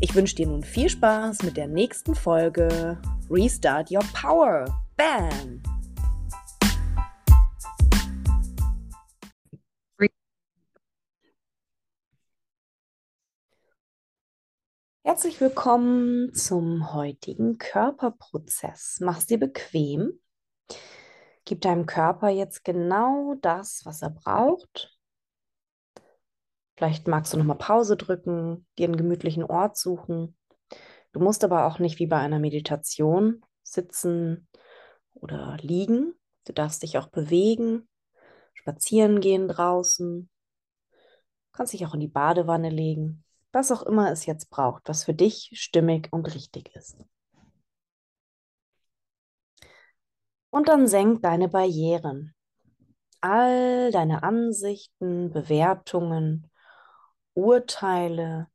Ich wünsche dir nun viel Spaß mit der nächsten Folge Restart Your Power. Bam! Herzlich willkommen zum heutigen Körperprozess. Mach's dir bequem. Gib deinem Körper jetzt genau das, was er braucht. Vielleicht magst du noch mal Pause drücken, dir einen gemütlichen Ort suchen. Du musst aber auch nicht wie bei einer Meditation sitzen oder liegen. Du darfst dich auch bewegen, spazieren gehen draußen. Du kannst dich auch in die Badewanne legen. Was auch immer es jetzt braucht, was für dich stimmig und richtig ist. Und dann senk deine Barrieren. All deine Ansichten, Bewertungen, Urteile,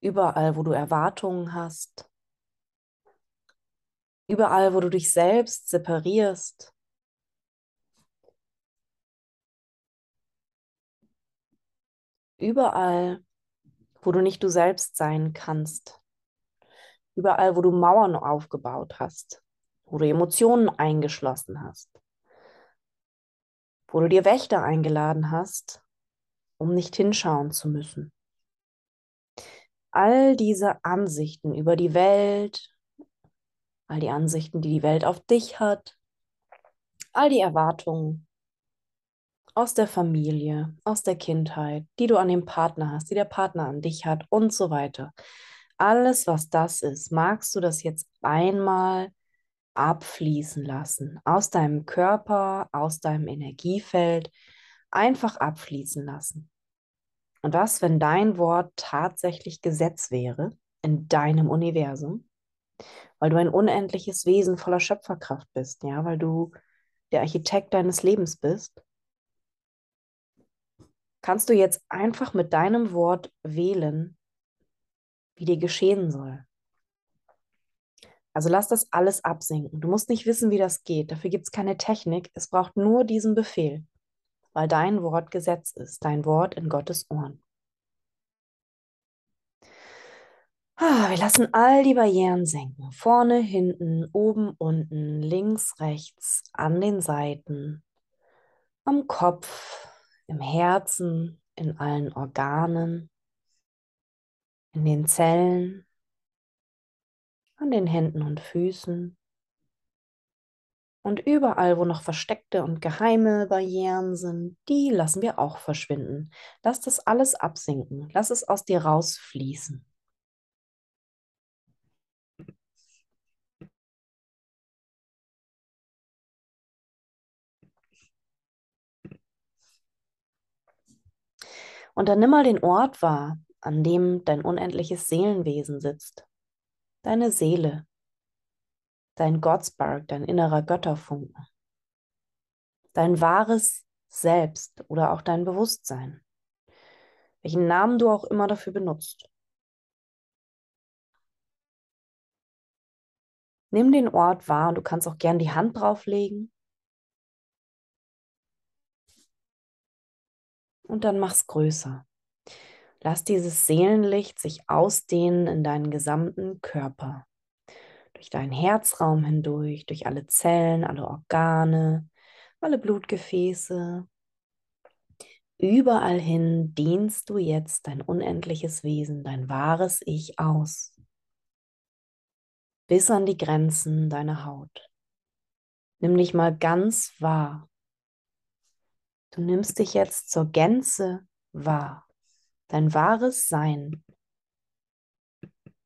überall, wo du Erwartungen hast, überall, wo du dich selbst separierst. Überall, wo du nicht du selbst sein kannst. Überall, wo du Mauern aufgebaut hast, wo du Emotionen eingeschlossen hast, wo du dir Wächter eingeladen hast, um nicht hinschauen zu müssen. All diese Ansichten über die Welt, all die Ansichten, die die Welt auf dich hat, all die Erwartungen aus der Familie, aus der Kindheit, die du an den Partner hast, die der Partner an dich hat und so weiter. Alles, was das ist, magst du das jetzt einmal abfließen lassen aus deinem Körper, aus deinem Energiefeld, einfach abfließen lassen. Und was, wenn dein Wort tatsächlich Gesetz wäre in deinem Universum? Weil du ein unendliches Wesen voller Schöpferkraft bist, ja, weil du der Architekt deines Lebens bist. Kannst du jetzt einfach mit deinem Wort wählen, wie dir geschehen soll. Also lass das alles absinken. Du musst nicht wissen, wie das geht. Dafür gibt es keine Technik. Es braucht nur diesen Befehl weil dein Wort Gesetz ist, dein Wort in Gottes Ohren. Ah, wir lassen all die Barrieren senken. Vorne, hinten, oben, unten, links, rechts, an den Seiten, am Kopf, im Herzen, in allen Organen, in den Zellen, an den Händen und Füßen, und überall, wo noch versteckte und geheime Barrieren sind, die lassen wir auch verschwinden. Lass das alles absinken. Lass es aus dir rausfließen. Und dann nimm mal den Ort wahr, an dem dein unendliches Seelenwesen sitzt. Deine Seele, dein Goddspark, dein innerer Götterfunken, dein wahres Selbst oder auch dein Bewusstsein, welchen Namen du auch immer dafür benutzt. Nimm den Ort wahr und du kannst auch gern die Hand drauflegen. Und dann mach's größer. Lass dieses Seelenlicht sich ausdehnen in deinen gesamten Körper durch deinen Herzraum hindurch, durch alle Zellen, alle Organe, alle Blutgefäße. Überall hin dehnst du jetzt dein unendliches Wesen, dein wahres Ich aus, bis an die Grenzen deiner Haut. Nimm dich mal ganz wahr. Du nimmst dich jetzt zur Gänze wahr, dein wahres Sein.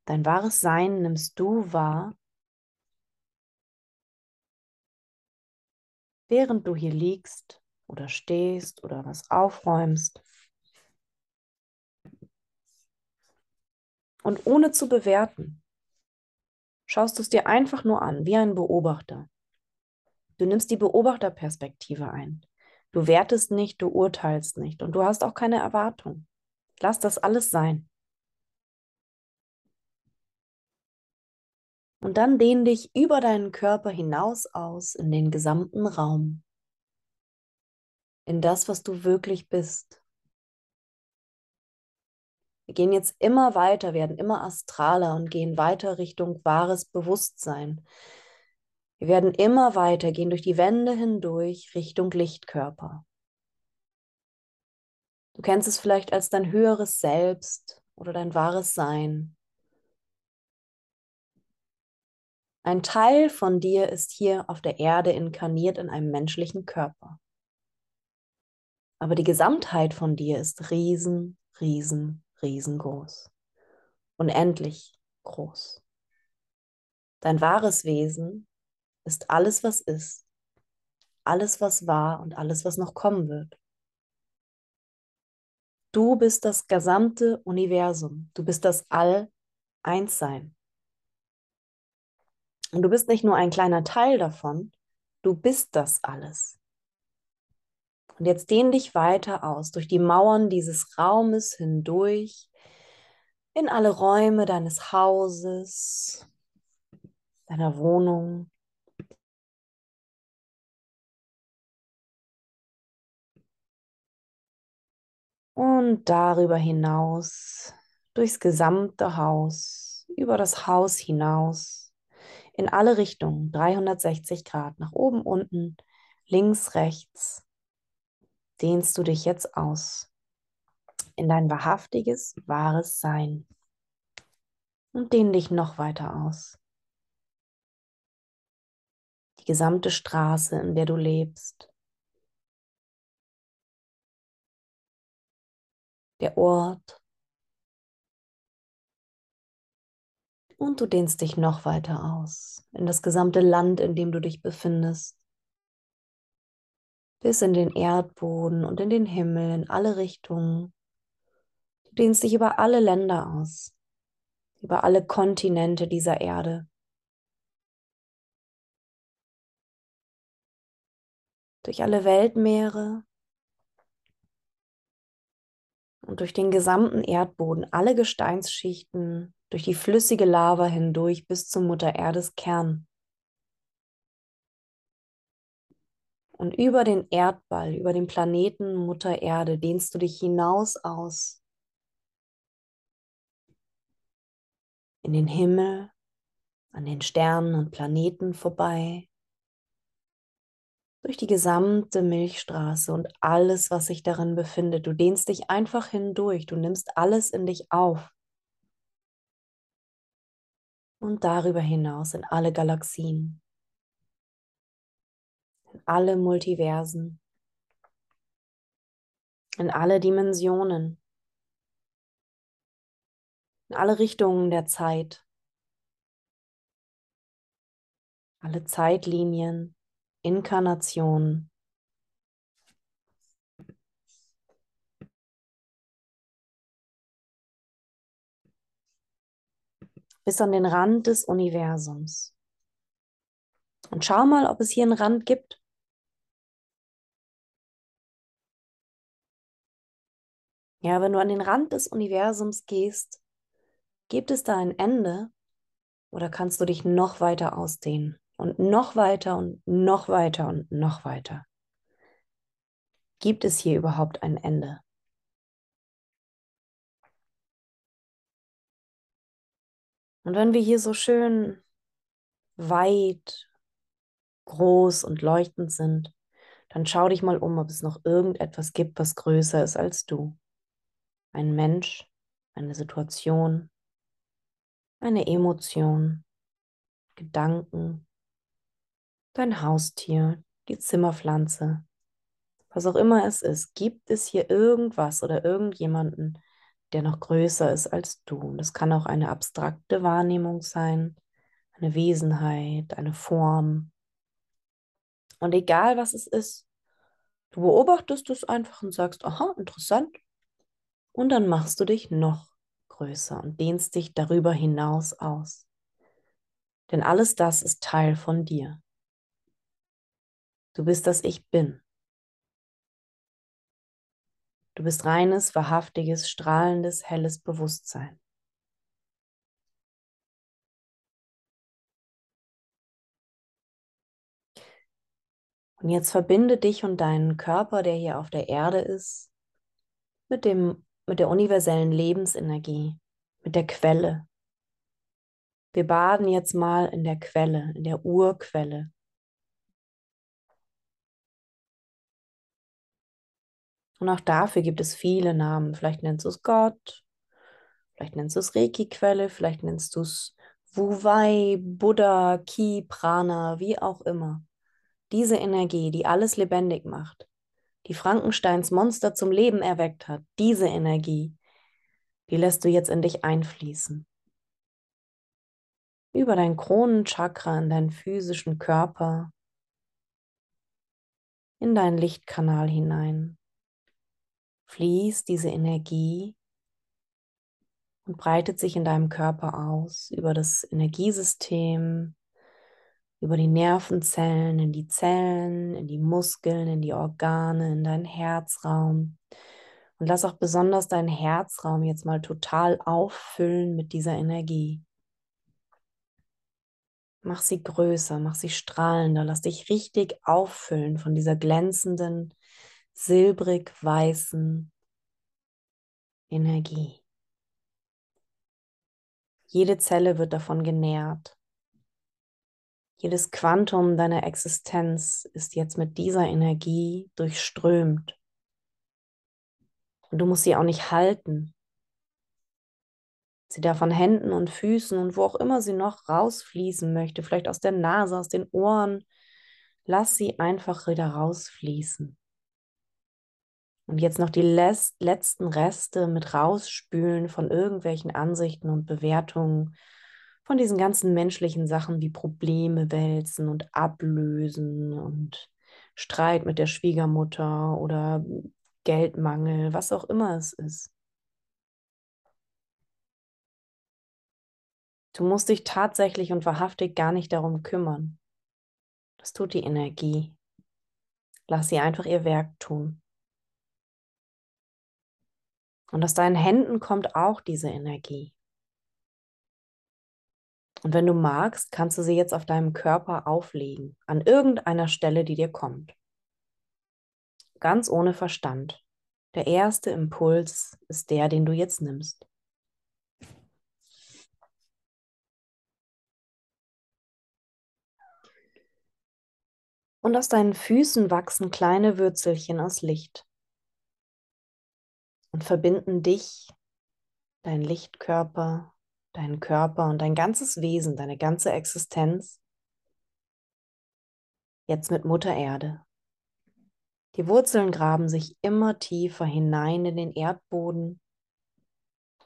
Dein wahres Sein nimmst du wahr während du hier liegst oder stehst oder was aufräumst. Und ohne zu bewerten. schaust du es dir einfach nur an, wie ein Beobachter. Du nimmst die Beobachterperspektive ein. Du wertest nicht, du urteilst nicht und du hast auch keine Erwartung. Lass das alles sein. Und dann dehn dich über deinen Körper hinaus aus in den gesamten Raum, in das, was du wirklich bist. Wir gehen jetzt immer weiter, werden immer astraler und gehen weiter Richtung wahres Bewusstsein. Wir werden immer weiter gehen durch die Wände hindurch Richtung Lichtkörper. Du kennst es vielleicht als dein höheres Selbst oder dein wahres Sein. Ein Teil von dir ist hier auf der Erde inkarniert in einem menschlichen Körper. Aber die Gesamtheit von dir ist riesen, riesen, riesengroß. Unendlich groß. Dein wahres Wesen ist alles, was ist, alles, was war und alles, was noch kommen wird. Du bist das gesamte Universum. Du bist das All-Eins-Sein. Und du bist nicht nur ein kleiner Teil davon, du bist das alles. Und jetzt dehn dich weiter aus, durch die Mauern dieses Raumes hindurch, in alle Räume deines Hauses, deiner Wohnung. Und darüber hinaus, durchs gesamte Haus, über das Haus hinaus in alle Richtungen, 360 Grad, nach oben, unten, links, rechts, dehnst du dich jetzt aus in dein wahrhaftiges, wahres Sein. Und dehn dich noch weiter aus. Die gesamte Straße, in der du lebst. Der Ort, Und du dehnst dich noch weiter aus in das gesamte Land, in dem du dich befindest. Bis in den Erdboden und in den Himmel, in alle Richtungen. Du dehnst dich über alle Länder aus, über alle Kontinente dieser Erde. Durch alle Weltmeere und durch den gesamten Erdboden, alle Gesteinsschichten, durch die flüssige Lava hindurch bis zum Mutter Erdes Kern. Und über den Erdball, über den Planeten Mutter Erde dehnst du dich hinaus aus in den Himmel, an den Sternen und Planeten vorbei, durch die gesamte Milchstraße und alles, was sich darin befindet. Du dehnst dich einfach hindurch, du nimmst alles in dich auf und darüber hinaus in alle Galaxien, in alle Multiversen, in alle Dimensionen, in alle Richtungen der Zeit, alle Zeitlinien, Inkarnationen. Bis an den Rand des Universums. Und schau mal, ob es hier einen Rand gibt. Ja, wenn du an den Rand des Universums gehst, gibt es da ein Ende oder kannst du dich noch weiter ausdehnen und noch weiter und noch weiter und noch weiter? Gibt es hier überhaupt ein Ende? Und wenn wir hier so schön weit, groß und leuchtend sind, dann schau dich mal um, ob es noch irgendetwas gibt, was größer ist als du. Ein Mensch, eine Situation, eine Emotion, Gedanken, dein Haustier, die Zimmerpflanze, was auch immer es ist. Gibt es hier irgendwas oder irgendjemanden, der noch größer ist als du. Und das kann auch eine abstrakte Wahrnehmung sein, eine Wesenheit, eine Form. Und egal was es ist, du beobachtest es einfach und sagst, aha, interessant. Und dann machst du dich noch größer und dehnst dich darüber hinaus aus. Denn alles das ist Teil von dir. Du bist das Ich bin. Du bist reines, wahrhaftiges, strahlendes, helles Bewusstsein. Und jetzt verbinde dich und deinen Körper, der hier auf der Erde ist, mit, dem, mit der universellen Lebensenergie, mit der Quelle. Wir baden jetzt mal in der Quelle, in der Urquelle. Und auch dafür gibt es viele Namen. Vielleicht nennst du es Gott, vielleicht nennst du es Reiki-Quelle, vielleicht nennst du es Wu-Wei, Buddha, Ki, Prana, wie auch immer. Diese Energie, die alles lebendig macht, die Frankensteins Monster zum Leben erweckt hat, diese Energie, die lässt du jetzt in dich einfließen. Über dein Kronenchakra in deinen physischen Körper, in deinen Lichtkanal hinein. Fließt diese Energie und breitet sich in deinem Körper aus über das Energiesystem, über die Nervenzellen, in die Zellen, in die Muskeln, in die Organe, in deinen Herzraum. Und lass auch besonders deinen Herzraum jetzt mal total auffüllen mit dieser Energie. Mach sie größer, mach sie strahlender, lass dich richtig auffüllen von dieser glänzenden, silbrig weißen Energie. Jede Zelle wird davon genährt. Jedes Quantum deiner Existenz ist jetzt mit dieser Energie durchströmt. Und du musst sie auch nicht halten. Sie darf von Händen und Füßen und wo auch immer sie noch rausfließen möchte, vielleicht aus der Nase, aus den Ohren, lass sie einfach wieder rausfließen. Und jetzt noch die letzten Reste mit rausspülen von irgendwelchen Ansichten und Bewertungen von diesen ganzen menschlichen Sachen wie Probleme wälzen und ablösen und Streit mit der Schwiegermutter oder Geldmangel, was auch immer es ist. Du musst dich tatsächlich und wahrhaftig gar nicht darum kümmern. Das tut die Energie. Lass sie einfach ihr Werk tun. Und aus deinen Händen kommt auch diese Energie. Und wenn du magst, kannst du sie jetzt auf deinem Körper auflegen, an irgendeiner Stelle, die dir kommt. Ganz ohne Verstand. Der erste Impuls ist der, den du jetzt nimmst. Und aus deinen Füßen wachsen kleine Würzelchen aus Licht und verbinden dich, dein Lichtkörper, deinen Körper und dein ganzes Wesen, deine ganze Existenz jetzt mit Mutter Erde. Die Wurzeln graben sich immer tiefer hinein in den Erdboden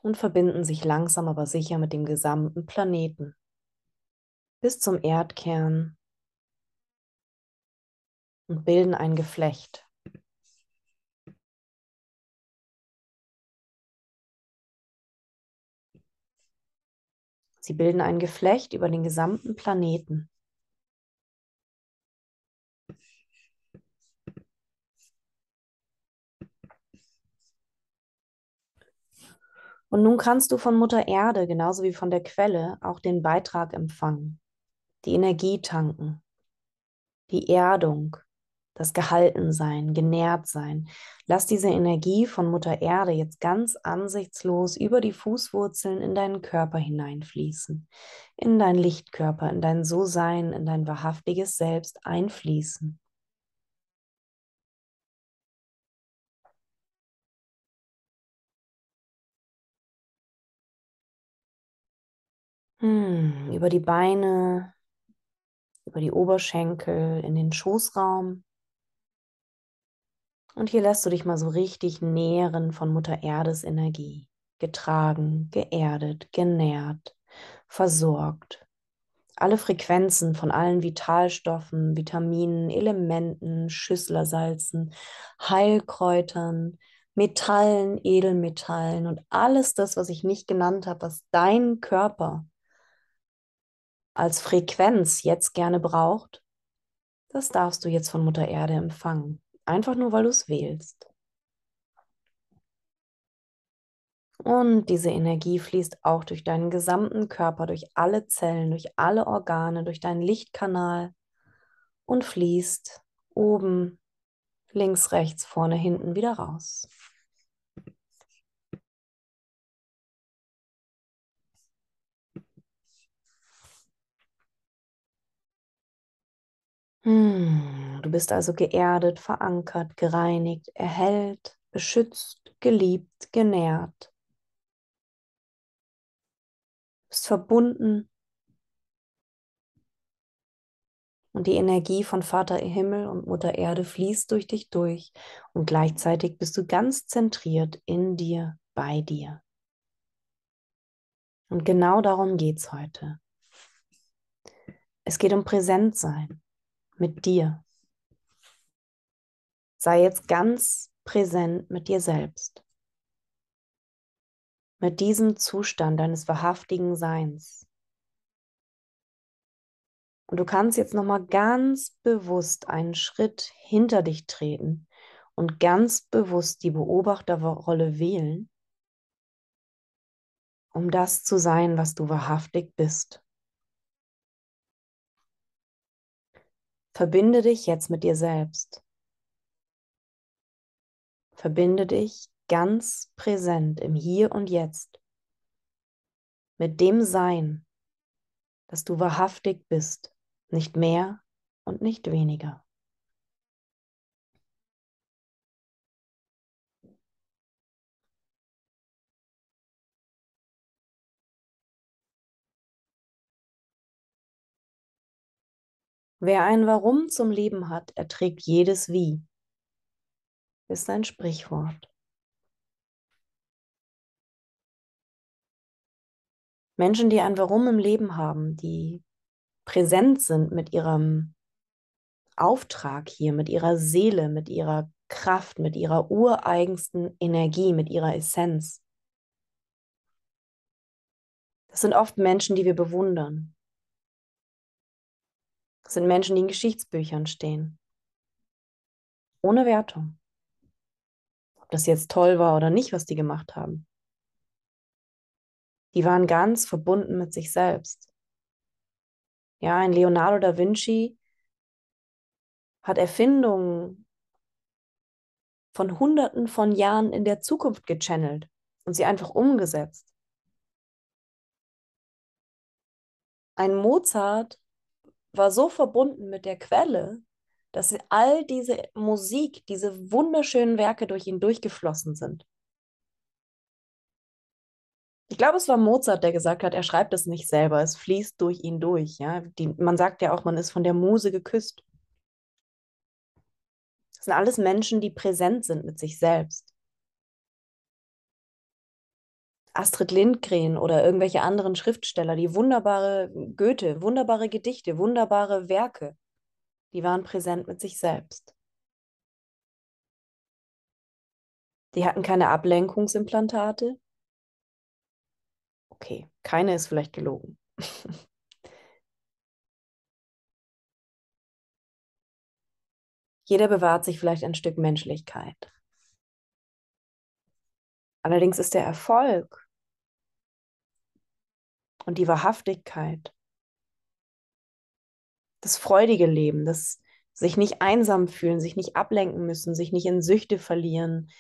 und verbinden sich langsam aber sicher mit dem gesamten Planeten bis zum Erdkern und bilden ein Geflecht. Sie bilden ein Geflecht über den gesamten Planeten. Und nun kannst du von Mutter Erde, genauso wie von der Quelle, auch den Beitrag empfangen, die Energie tanken, die Erdung, das Gehaltensein, genährt sein. Lass diese Energie von Mutter Erde jetzt ganz ansichtslos über die Fußwurzeln in deinen Körper hineinfließen, in dein Lichtkörper, in dein So-Sein, in dein wahrhaftiges Selbst einfließen. Hm, über die Beine, über die Oberschenkel, in den Schoßraum, und hier lässt du dich mal so richtig nähren von Mutter Erdes Energie. Getragen, geerdet, genährt, versorgt. Alle Frequenzen von allen Vitalstoffen, Vitaminen, Elementen, Schüsslersalzen, Heilkräutern, Metallen, Edelmetallen und alles das, was ich nicht genannt habe, was dein Körper als Frequenz jetzt gerne braucht, das darfst du jetzt von Mutter Erde empfangen. Einfach nur, weil du es wählst. Und diese Energie fließt auch durch deinen gesamten Körper, durch alle Zellen, durch alle Organe, durch deinen Lichtkanal und fließt oben, links, rechts, vorne, hinten wieder raus. Hm, du bist also geerdet, verankert, gereinigt, erhellt, beschützt, geliebt, genährt. Du bist verbunden. Und die Energie von Vater Himmel und Mutter Erde fließt durch dich durch. Und gleichzeitig bist du ganz zentriert in dir, bei dir. Und genau darum geht es heute. Es geht um Präsentsein mit dir. Sei jetzt ganz präsent mit dir selbst. Mit diesem Zustand deines wahrhaftigen Seins. Und du kannst jetzt noch mal ganz bewusst einen Schritt hinter dich treten und ganz bewusst die Beobachterrolle wählen, um das zu sein, was du wahrhaftig bist. Verbinde dich jetzt mit dir selbst. Verbinde dich ganz präsent im Hier und Jetzt mit dem Sein, dass du wahrhaftig bist, nicht mehr und nicht weniger. Wer ein Warum zum Leben hat, erträgt jedes Wie. Ist ein Sprichwort. Menschen, die ein Warum im Leben haben, die präsent sind mit ihrem Auftrag hier, mit ihrer Seele, mit ihrer Kraft, mit ihrer ureigensten Energie, mit ihrer Essenz. Das sind oft Menschen, die wir bewundern. Das sind Menschen, die in Geschichtsbüchern stehen. Ohne Wertung. Ob das jetzt toll war oder nicht, was die gemacht haben. Die waren ganz verbunden mit sich selbst. Ja, ein Leonardo da Vinci hat Erfindungen von Hunderten von Jahren in der Zukunft gechannelt und sie einfach umgesetzt. Ein Mozart war so verbunden mit der Quelle, dass all diese Musik, diese wunderschönen Werke durch ihn durchgeflossen sind. Ich glaube, es war Mozart, der gesagt hat, er schreibt es nicht selber, es fließt durch ihn durch. Ja? Die, man sagt ja auch, man ist von der Muse geküsst. Das sind alles Menschen, die präsent sind mit sich selbst. Astrid Lindgren oder irgendwelche anderen Schriftsteller, die wunderbare Goethe, wunderbare Gedichte, wunderbare Werke, die waren präsent mit sich selbst. Die hatten keine Ablenkungsimplantate. Okay, keine ist vielleicht gelogen. Jeder bewahrt sich vielleicht ein Stück Menschlichkeit. Allerdings ist der Erfolg und die Wahrhaftigkeit, das freudige Leben, das sich nicht einsam fühlen, sich nicht ablenken müssen, sich nicht in Süchte verlieren,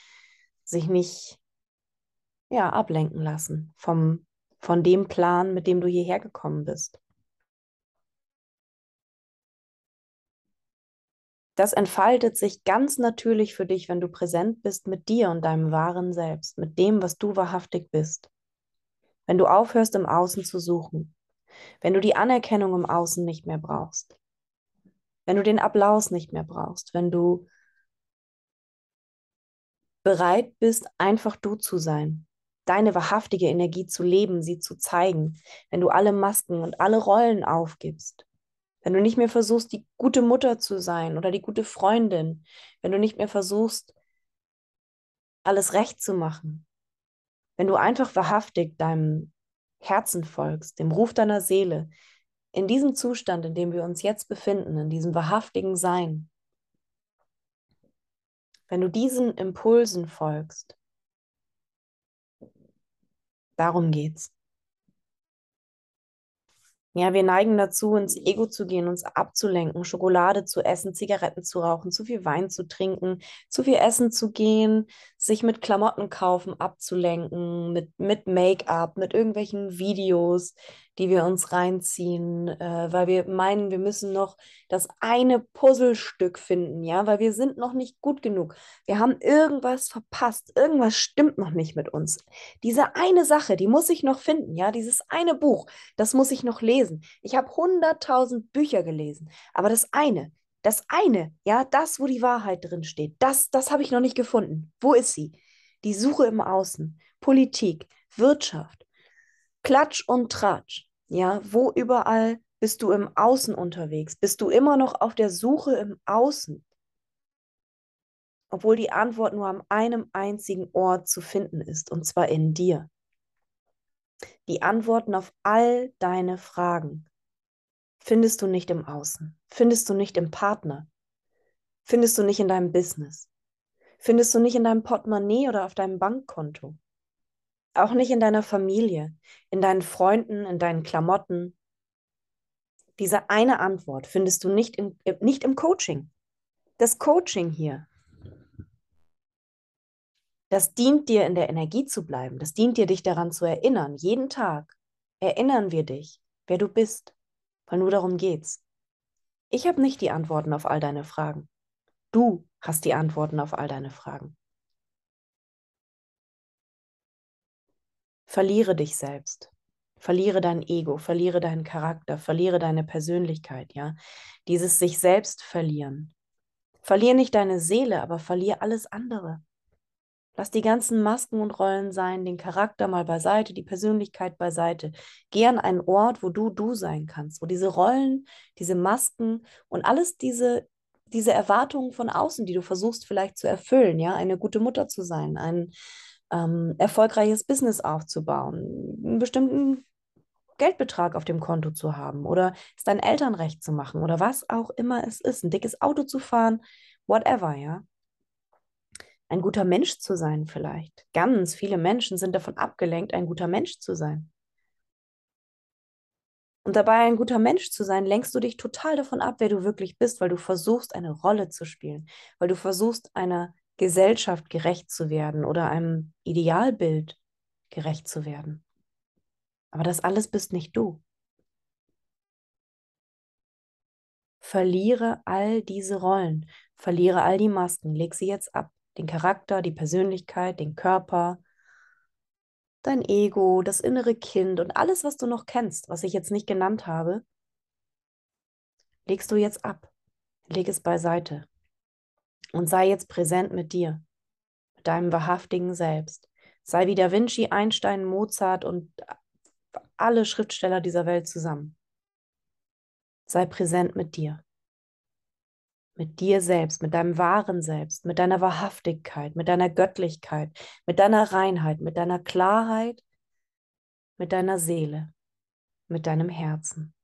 sich nicht ja, ablenken lassen vom, von dem Plan, mit dem du hierher gekommen bist. Das entfaltet sich ganz natürlich für dich, wenn du präsent bist mit dir und deinem wahren Selbst, mit dem, was du wahrhaftig bist. Wenn du aufhörst, im Außen zu suchen. Wenn du die Anerkennung im Außen nicht mehr brauchst. Wenn du den Applaus nicht mehr brauchst. Wenn du bereit bist, einfach du zu sein. Deine wahrhaftige Energie zu leben, sie zu zeigen. Wenn du alle Masken und alle Rollen aufgibst wenn du nicht mehr versuchst, die gute Mutter zu sein oder die gute Freundin, wenn du nicht mehr versuchst, alles recht zu machen, wenn du einfach wahrhaftig deinem Herzen folgst, dem Ruf deiner Seele, in diesem Zustand, in dem wir uns jetzt befinden, in diesem wahrhaftigen Sein, wenn du diesen Impulsen folgst, darum geht's. Ja, wir neigen dazu, ins Ego zu gehen, uns abzulenken, Schokolade zu essen, Zigaretten zu rauchen, zu viel Wein zu trinken, zu viel essen zu gehen, sich mit Klamotten kaufen abzulenken, mit, mit Make-up, mit irgendwelchen Videos, die wir uns reinziehen, äh, weil wir meinen, wir müssen noch das eine Puzzlestück finden, ja, weil wir sind noch nicht gut genug. Wir haben irgendwas verpasst, irgendwas stimmt noch nicht mit uns. Diese eine Sache, die muss ich noch finden, ja, dieses eine Buch, das muss ich noch lesen. Ich habe hunderttausend Bücher gelesen, aber das eine, das eine, ja, das, wo die Wahrheit drin steht, das, das habe ich noch nicht gefunden. Wo ist sie? Die Suche im Außen, Politik, Wirtschaft, Klatsch und Tratsch. Ja, wo überall bist du im Außen unterwegs? Bist du immer noch auf der Suche im Außen? Obwohl die Antwort nur an einem einzigen Ort zu finden ist, und zwar in dir. Die Antworten auf all deine Fragen findest du nicht im Außen, findest du nicht im Partner, findest du nicht in deinem Business, findest du nicht in deinem Portemonnaie oder auf deinem Bankkonto. Auch nicht in deiner Familie, in deinen Freunden, in deinen Klamotten. Diese eine Antwort findest du nicht, in, äh, nicht im Coaching. Das Coaching hier, das dient dir, in der Energie zu bleiben. Das dient dir, dich daran zu erinnern. Jeden Tag erinnern wir dich, wer du bist, weil nur darum geht's. Ich habe nicht die Antworten auf all deine Fragen. Du hast die Antworten auf all deine Fragen. Verliere dich selbst. Verliere dein Ego, verliere deinen Charakter, verliere deine Persönlichkeit, ja. Dieses sich selbst verlieren. Verliere nicht deine Seele, aber verliere alles andere. Lass die ganzen Masken und Rollen sein, den Charakter mal beiseite, die Persönlichkeit beiseite. Geh an einen Ort, wo du du sein kannst, wo diese Rollen, diese Masken und alles diese, diese Erwartungen von außen, die du versuchst vielleicht zu erfüllen, ja, eine gute Mutter zu sein, ein, ähm, erfolgreiches Business aufzubauen, einen bestimmten Geldbetrag auf dem Konto zu haben oder es deinen Eltern recht zu machen oder was auch immer es ist, ein dickes Auto zu fahren, whatever, ja. Ein guter Mensch zu sein vielleicht. Ganz viele Menschen sind davon abgelenkt, ein guter Mensch zu sein. Und dabei ein guter Mensch zu sein, lenkst du dich total davon ab, wer du wirklich bist, weil du versuchst, eine Rolle zu spielen, weil du versuchst, einer Gesellschaft gerecht zu werden oder einem Idealbild gerecht zu werden. Aber das alles bist nicht du. Verliere all diese Rollen, verliere all die Masken, leg sie jetzt ab. Den Charakter, die Persönlichkeit, den Körper, dein Ego, das innere Kind und alles, was du noch kennst, was ich jetzt nicht genannt habe, legst du jetzt ab. Leg es beiseite und sei jetzt präsent mit dir, mit deinem wahrhaftigen Selbst. Sei wie Da Vinci, Einstein, Mozart und alle Schriftsteller dieser Welt zusammen. Sei präsent mit dir. Mit dir selbst, mit deinem wahren Selbst, mit deiner Wahrhaftigkeit, mit deiner Göttlichkeit, mit deiner Reinheit, mit deiner Klarheit, mit deiner Seele, mit deinem Herzen.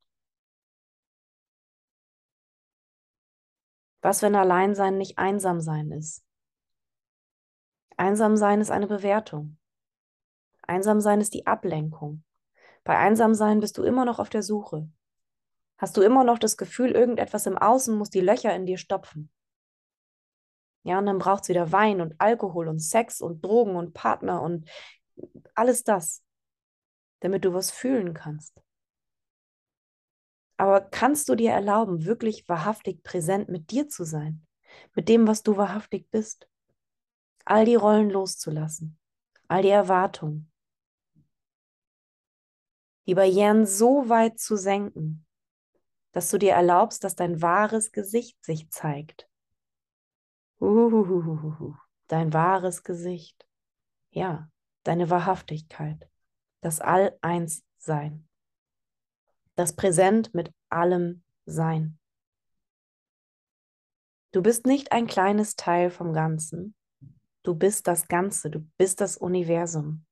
Was, wenn Alleinsein nicht Einsamsein ist? Einsamsein ist eine Bewertung. Einsamsein ist die Ablenkung. Bei Einsamsein bist du immer noch auf der Suche. Hast du immer noch das Gefühl, irgendetwas im Außen muss die Löcher in dir stopfen. Ja, und dann braucht es wieder Wein und Alkohol und Sex und Drogen und Partner und alles das, damit du was fühlen kannst. Aber kannst du dir erlauben, wirklich wahrhaftig präsent mit dir zu sein? Mit dem, was du wahrhaftig bist? All die Rollen loszulassen, all die Erwartungen, die Barrieren so weit zu senken, dass du dir erlaubst, dass dein wahres Gesicht sich zeigt. Uhuhuhu, dein wahres Gesicht. Ja, deine Wahrhaftigkeit. Das All-Eins-Sein das Präsent mit allem Sein. Du bist nicht ein kleines Teil vom Ganzen. Du bist das Ganze, du bist das Universum.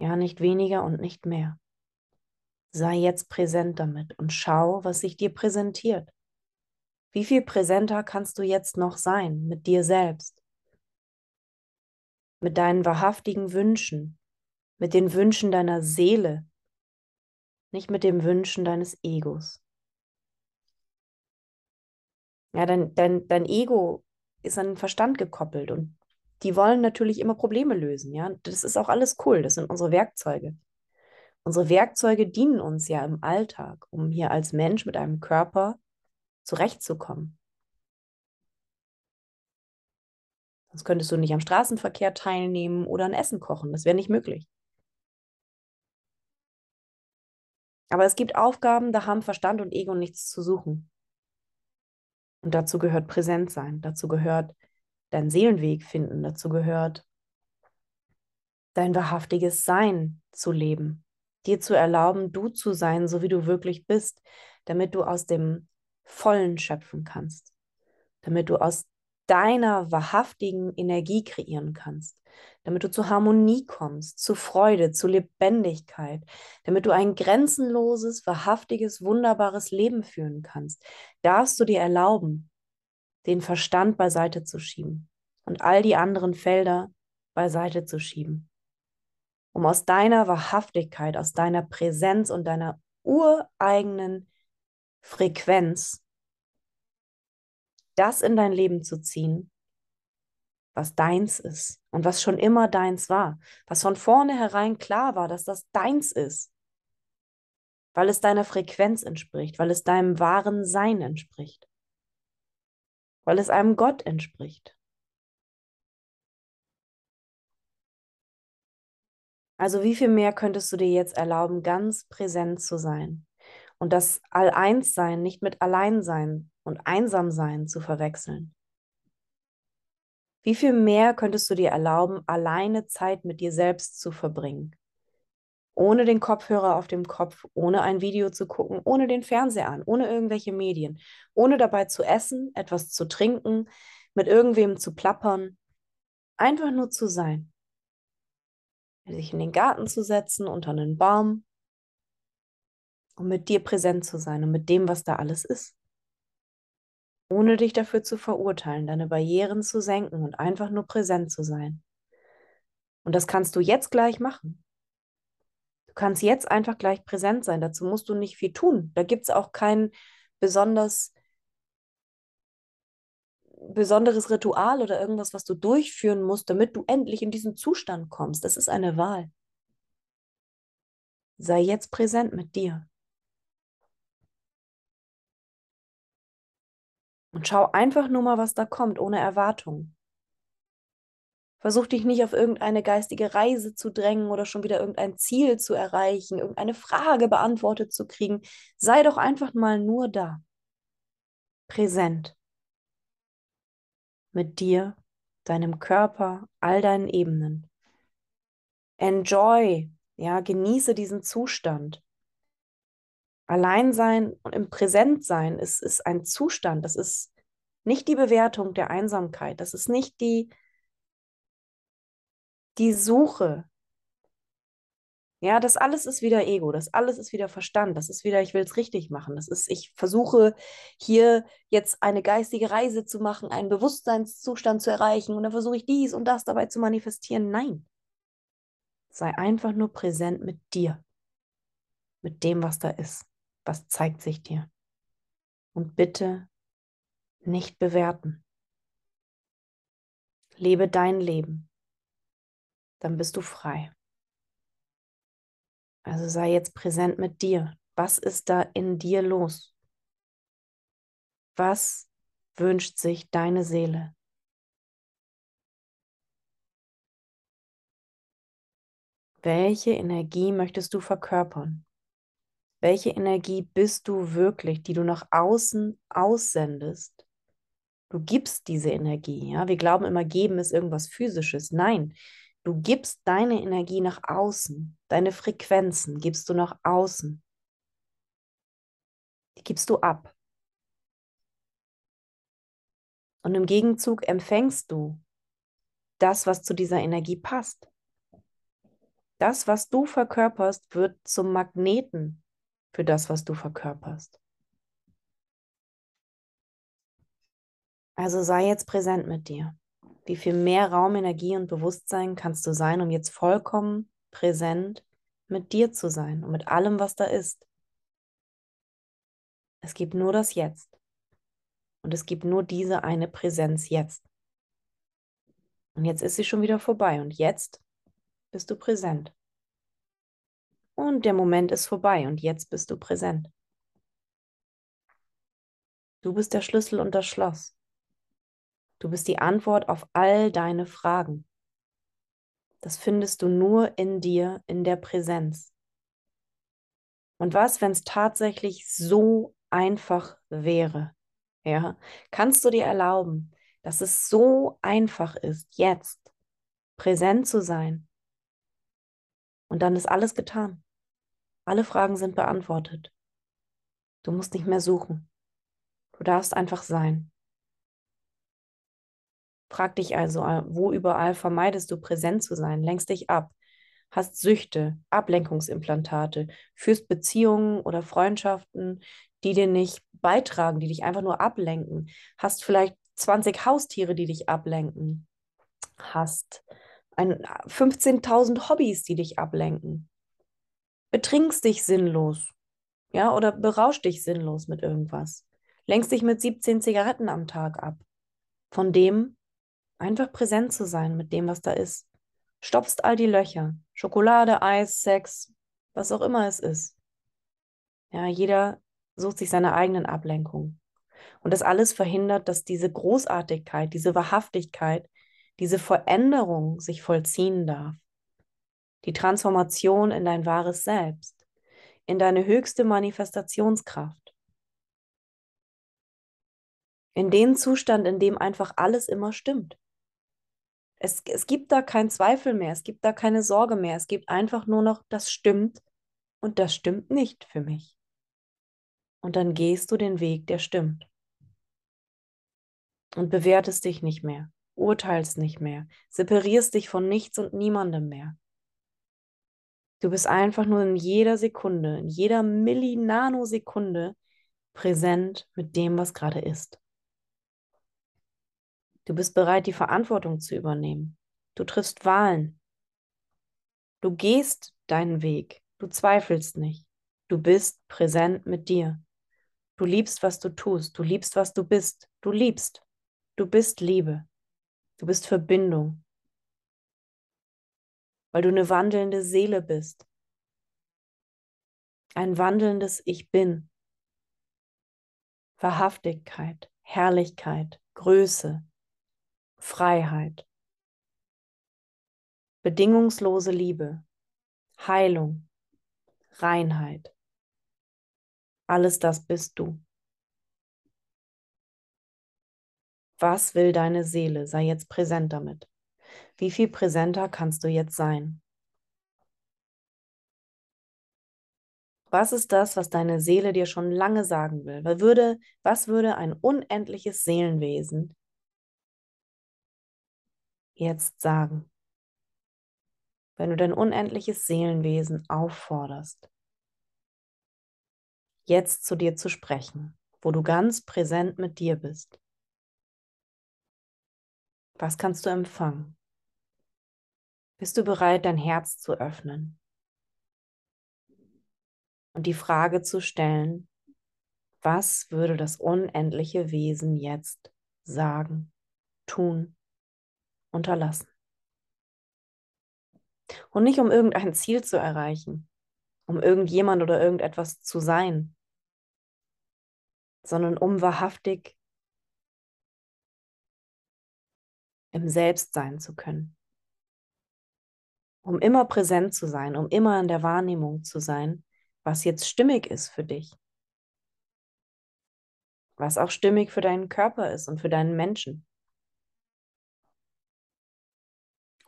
Ja, nicht weniger und nicht mehr. Sei jetzt präsent damit und schau, was sich dir präsentiert. Wie viel präsenter kannst du jetzt noch sein mit dir selbst? Mit deinen wahrhaftigen Wünschen, mit den Wünschen deiner Seele, nicht mit den Wünschen deines Egos. Ja, dein, dein, dein Ego ist an den Verstand gekoppelt und die wollen natürlich immer Probleme lösen. Ja, das ist auch alles cool. Das sind unsere Werkzeuge. Unsere Werkzeuge dienen uns ja im Alltag, um hier als Mensch mit einem Körper zurechtzukommen. Sonst könntest du nicht am Straßenverkehr teilnehmen oder ein Essen kochen. Das wäre nicht möglich. Aber es gibt Aufgaben, da haben Verstand und Ego nichts zu suchen. Und dazu gehört präsent sein, dazu gehört deinen Seelenweg finden, dazu gehört dein wahrhaftiges Sein zu leben, dir zu erlauben, du zu sein, so wie du wirklich bist, damit du aus dem Vollen schöpfen kannst, damit du aus deiner wahrhaftigen Energie kreieren kannst, damit du zur Harmonie kommst, zu Freude, zu Lebendigkeit, damit du ein grenzenloses, wahrhaftiges, wunderbares Leben führen kannst, darfst du dir erlauben, den Verstand beiseite zu schieben und all die anderen Felder beiseite zu schieben, um aus deiner Wahrhaftigkeit, aus deiner Präsenz und deiner ureigenen Frequenz das in dein Leben zu ziehen, was deins ist und was schon immer deins war, was von vornherein klar war, dass das deins ist, weil es deiner Frequenz entspricht, weil es deinem wahren Sein entspricht, weil es einem Gott entspricht. Also wie viel mehr könntest du dir jetzt erlauben, ganz präsent zu sein und das All-Eins-Sein nicht mit Alleinsein und Einsamsein zu verwechseln? Wie viel mehr könntest du dir erlauben, alleine Zeit mit dir selbst zu verbringen? Ohne den Kopfhörer auf dem Kopf, ohne ein Video zu gucken, ohne den Fernseher an, ohne irgendwelche Medien, ohne dabei zu essen, etwas zu trinken, mit irgendwem zu plappern, einfach nur zu sein. Sich in den Garten zu setzen, unter einen Baum, um mit dir präsent zu sein und mit dem, was da alles ist ohne dich dafür zu verurteilen, deine Barrieren zu senken und einfach nur präsent zu sein. Und das kannst du jetzt gleich machen. Du kannst jetzt einfach gleich präsent sein. Dazu musst du nicht viel tun. Da gibt es auch kein besonders besonderes Ritual oder irgendwas, was du durchführen musst, damit du endlich in diesen Zustand kommst. Das ist eine Wahl. Sei jetzt präsent mit dir. Und schau einfach nur mal, was da kommt, ohne Erwartung. Versuch dich nicht auf irgendeine geistige Reise zu drängen oder schon wieder irgendein Ziel zu erreichen, irgendeine Frage beantwortet zu kriegen. Sei doch einfach mal nur da. Präsent. Mit dir, deinem Körper, all deinen Ebenen. Enjoy, ja, genieße diesen Zustand. Alleinsein und im Präsentsein ist, ist ein Zustand, das ist nicht die Bewertung der Einsamkeit, das ist nicht die, die Suche. Ja, das alles ist wieder Ego, das alles ist wieder Verstand, das ist wieder, ich will es richtig machen. Das ist, ich versuche hier jetzt eine geistige Reise zu machen, einen Bewusstseinszustand zu erreichen und dann versuche ich dies und das dabei zu manifestieren. Nein. Sei einfach nur präsent mit dir, mit dem, was da ist was zeigt sich dir. Und bitte nicht bewerten. Lebe dein Leben, dann bist du frei. Also sei jetzt präsent mit dir. Was ist da in dir los? Was wünscht sich deine Seele? Welche Energie möchtest du verkörpern? Welche Energie bist du wirklich, die du nach außen aussendest? Du gibst diese Energie. Ja? Wir glauben immer, geben ist irgendwas Physisches. Nein, du gibst deine Energie nach außen. Deine Frequenzen gibst du nach außen. Die gibst du ab. Und im Gegenzug empfängst du das, was zu dieser Energie passt. Das, was du verkörperst, wird zum Magneten für das, was du verkörperst. Also sei jetzt präsent mit dir. Wie viel mehr Raum, Energie und Bewusstsein kannst du sein, um jetzt vollkommen präsent mit dir zu sein und mit allem, was da ist. Es gibt nur das Jetzt. Und es gibt nur diese eine Präsenz jetzt. Und jetzt ist sie schon wieder vorbei. Und jetzt bist du präsent. Und der Moment ist vorbei. Und jetzt bist du präsent. Du bist der Schlüssel und das Schloss. Du bist die Antwort auf all deine Fragen. Das findest du nur in dir, in der Präsenz. Und was, wenn es tatsächlich so einfach wäre? Ja, kannst du dir erlauben, dass es so einfach ist, jetzt präsent zu sein? Und dann ist alles getan. Alle Fragen sind beantwortet. Du musst nicht mehr suchen. Du darfst einfach sein. Frag dich also, wo überall vermeidest du präsent zu sein, lenkst dich ab, hast Süchte, Ablenkungsimplantate, führst Beziehungen oder Freundschaften, die dir nicht beitragen, die dich einfach nur ablenken, hast vielleicht 20 Haustiere, die dich ablenken, hast 15.000 Hobbys, die dich ablenken, betrinkst dich sinnlos, ja, oder berausch dich sinnlos mit irgendwas, lenkst dich mit 17 Zigaretten am Tag ab, von dem einfach präsent zu sein mit dem, was da ist. Stopfst all die Löcher, Schokolade, Eis, Sex, was auch immer es ist. Ja, jeder sucht sich seine eigenen Ablenkungen. Und das alles verhindert, dass diese Großartigkeit, diese Wahrhaftigkeit, diese Veränderung sich vollziehen darf. Die Transformation in dein wahres Selbst, in deine höchste Manifestationskraft. In den Zustand, in dem einfach alles immer stimmt. Es, es gibt da keinen Zweifel mehr, es gibt da keine Sorge mehr, es gibt einfach nur noch, das stimmt und das stimmt nicht für mich. Und dann gehst du den Weg, der stimmt. Und bewertest dich nicht mehr, urteilst nicht mehr, separierst dich von nichts und niemandem mehr. Du bist einfach nur in jeder Sekunde, in jeder Millinanosekunde präsent mit dem, was gerade ist. Du bist bereit, die Verantwortung zu übernehmen. Du triffst Wahlen. Du gehst deinen Weg. Du zweifelst nicht. Du bist präsent mit dir. Du liebst, was du tust. Du liebst, was du bist. Du liebst. Du bist Liebe. Du bist Verbindung. Weil du eine wandelnde Seele bist. Ein wandelndes Ich bin. Wahrhaftigkeit, Herrlichkeit, Größe, Freiheit, bedingungslose Liebe, Heilung, Reinheit. Alles das bist du. Was will deine Seele? Sei jetzt präsent damit. Wie viel präsenter kannst du jetzt sein? Was ist das, was deine Seele dir schon lange sagen will? Was würde, was würde ein unendliches Seelenwesen jetzt sagen? Wenn du dein unendliches Seelenwesen aufforderst, jetzt zu dir zu sprechen, wo du ganz präsent mit dir bist. Was kannst du empfangen? Bist du bereit, dein Herz zu öffnen und die Frage zu stellen, was würde das unendliche Wesen jetzt sagen, tun, unterlassen. Und nicht um irgendein Ziel zu erreichen, um irgendjemand oder irgendetwas zu sein, sondern um wahrhaftig im Selbst sein zu können. Um immer präsent zu sein, um immer in der Wahrnehmung zu sein, was jetzt stimmig ist für dich. Was auch stimmig für deinen Körper ist und für deinen Menschen.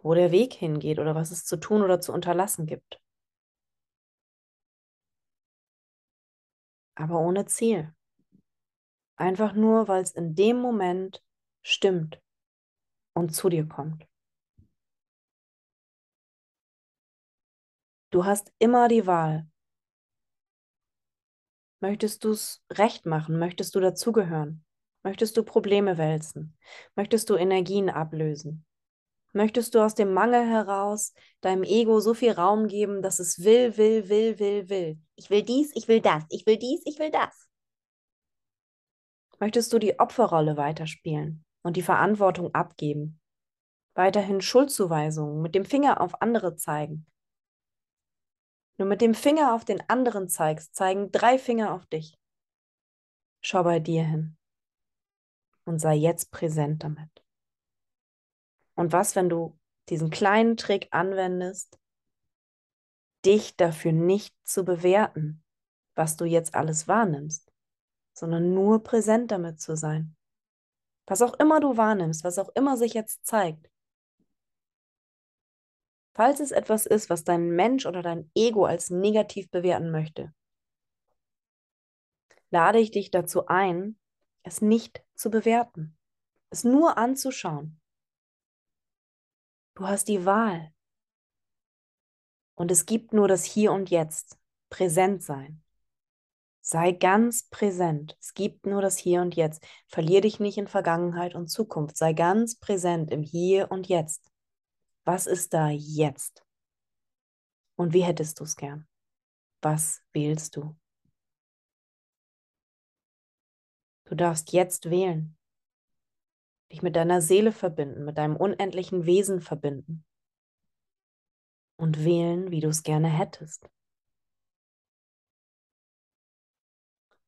wo der Weg hingeht oder was es zu tun oder zu unterlassen gibt. Aber ohne Ziel. Einfach nur, weil es in dem Moment stimmt und zu dir kommt. Du hast immer die Wahl, Möchtest du es recht machen? Möchtest du dazugehören? Möchtest du Probleme wälzen? Möchtest du Energien ablösen? Möchtest du aus dem Mangel heraus deinem Ego so viel Raum geben, dass es will, will, will, will, will? Ich will dies, ich will das, ich will dies, ich will das. Möchtest du die Opferrolle weiterspielen und die Verantwortung abgeben? Weiterhin Schuldzuweisungen mit dem Finger auf andere zeigen. Nur mit dem Finger auf den anderen zeigst, zeigen drei Finger auf dich. Schau bei dir hin und sei jetzt präsent damit. Und was, wenn du diesen kleinen Trick anwendest, dich dafür nicht zu bewerten, was du jetzt alles wahrnimmst, sondern nur präsent damit zu sein. Was auch immer du wahrnimmst, was auch immer sich jetzt zeigt. Falls es etwas ist, was dein Mensch oder dein Ego als negativ bewerten möchte, lade ich dich dazu ein, es nicht zu bewerten, es nur anzuschauen. Du hast die Wahl. Und es gibt nur das Hier und Jetzt, präsent sein. Sei ganz präsent. Es gibt nur das Hier und Jetzt. Verlier dich nicht in Vergangenheit und Zukunft. Sei ganz präsent im Hier und Jetzt. Was ist da jetzt? Und wie hättest du es gern? Was wählst du? Du darfst jetzt wählen. Dich mit deiner Seele verbinden, mit deinem unendlichen Wesen verbinden. Und wählen, wie du es gerne hättest.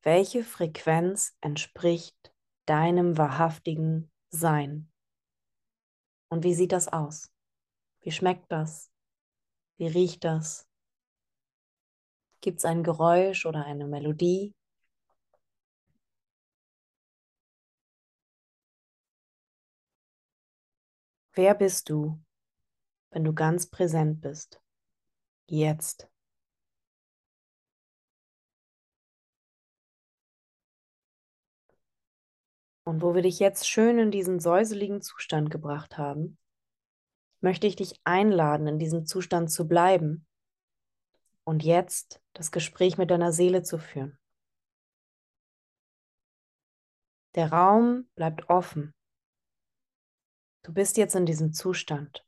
Welche Frequenz entspricht deinem wahrhaftigen Sein? Und wie sieht das aus? Wie schmeckt das? Wie riecht das? Gibt es ein Geräusch oder eine Melodie? Wer bist du, wenn du ganz präsent bist? Jetzt. Und wo wir dich jetzt schön in diesen säuseligen Zustand gebracht haben, möchte ich dich einladen, in diesem Zustand zu bleiben und jetzt das Gespräch mit deiner Seele zu führen. Der Raum bleibt offen Du bist jetzt in diesem Zustand,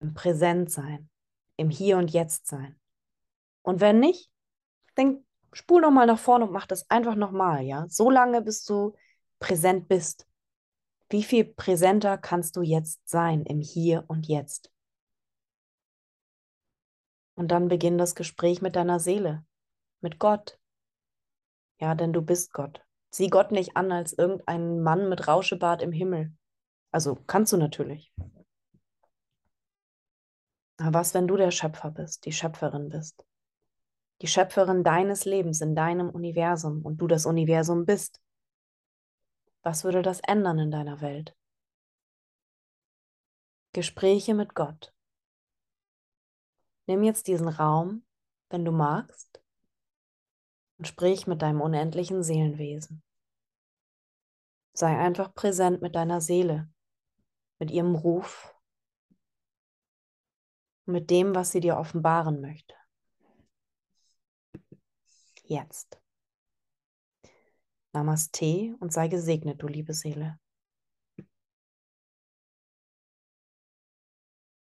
im Präsentsein, im Hier und Jetzt sein. Und wenn nicht, dann spul noch mal nach vorne und mach das einfach noch mal, ja? So lange, bis du präsent bist. Wie viel präsenter kannst du jetzt sein im Hier und Jetzt? Und dann beginn das Gespräch mit deiner Seele, mit Gott. Ja, denn du bist Gott. Sieh Gott nicht an als irgendeinen Mann mit Rauschebart im Himmel. Also kannst du natürlich. Aber was, wenn du der Schöpfer bist, die Schöpferin bist? Die Schöpferin deines Lebens in deinem Universum und du das Universum bist. Was würde das ändern in deiner Welt? Gespräche mit Gott. Nimm jetzt diesen Raum, wenn du magst, und sprich mit deinem unendlichen Seelenwesen. Sei einfach präsent mit deiner Seele, mit ihrem Ruf, mit dem, was sie dir offenbaren möchte. Jetzt. Namaste und sei gesegnet, du liebe Seele.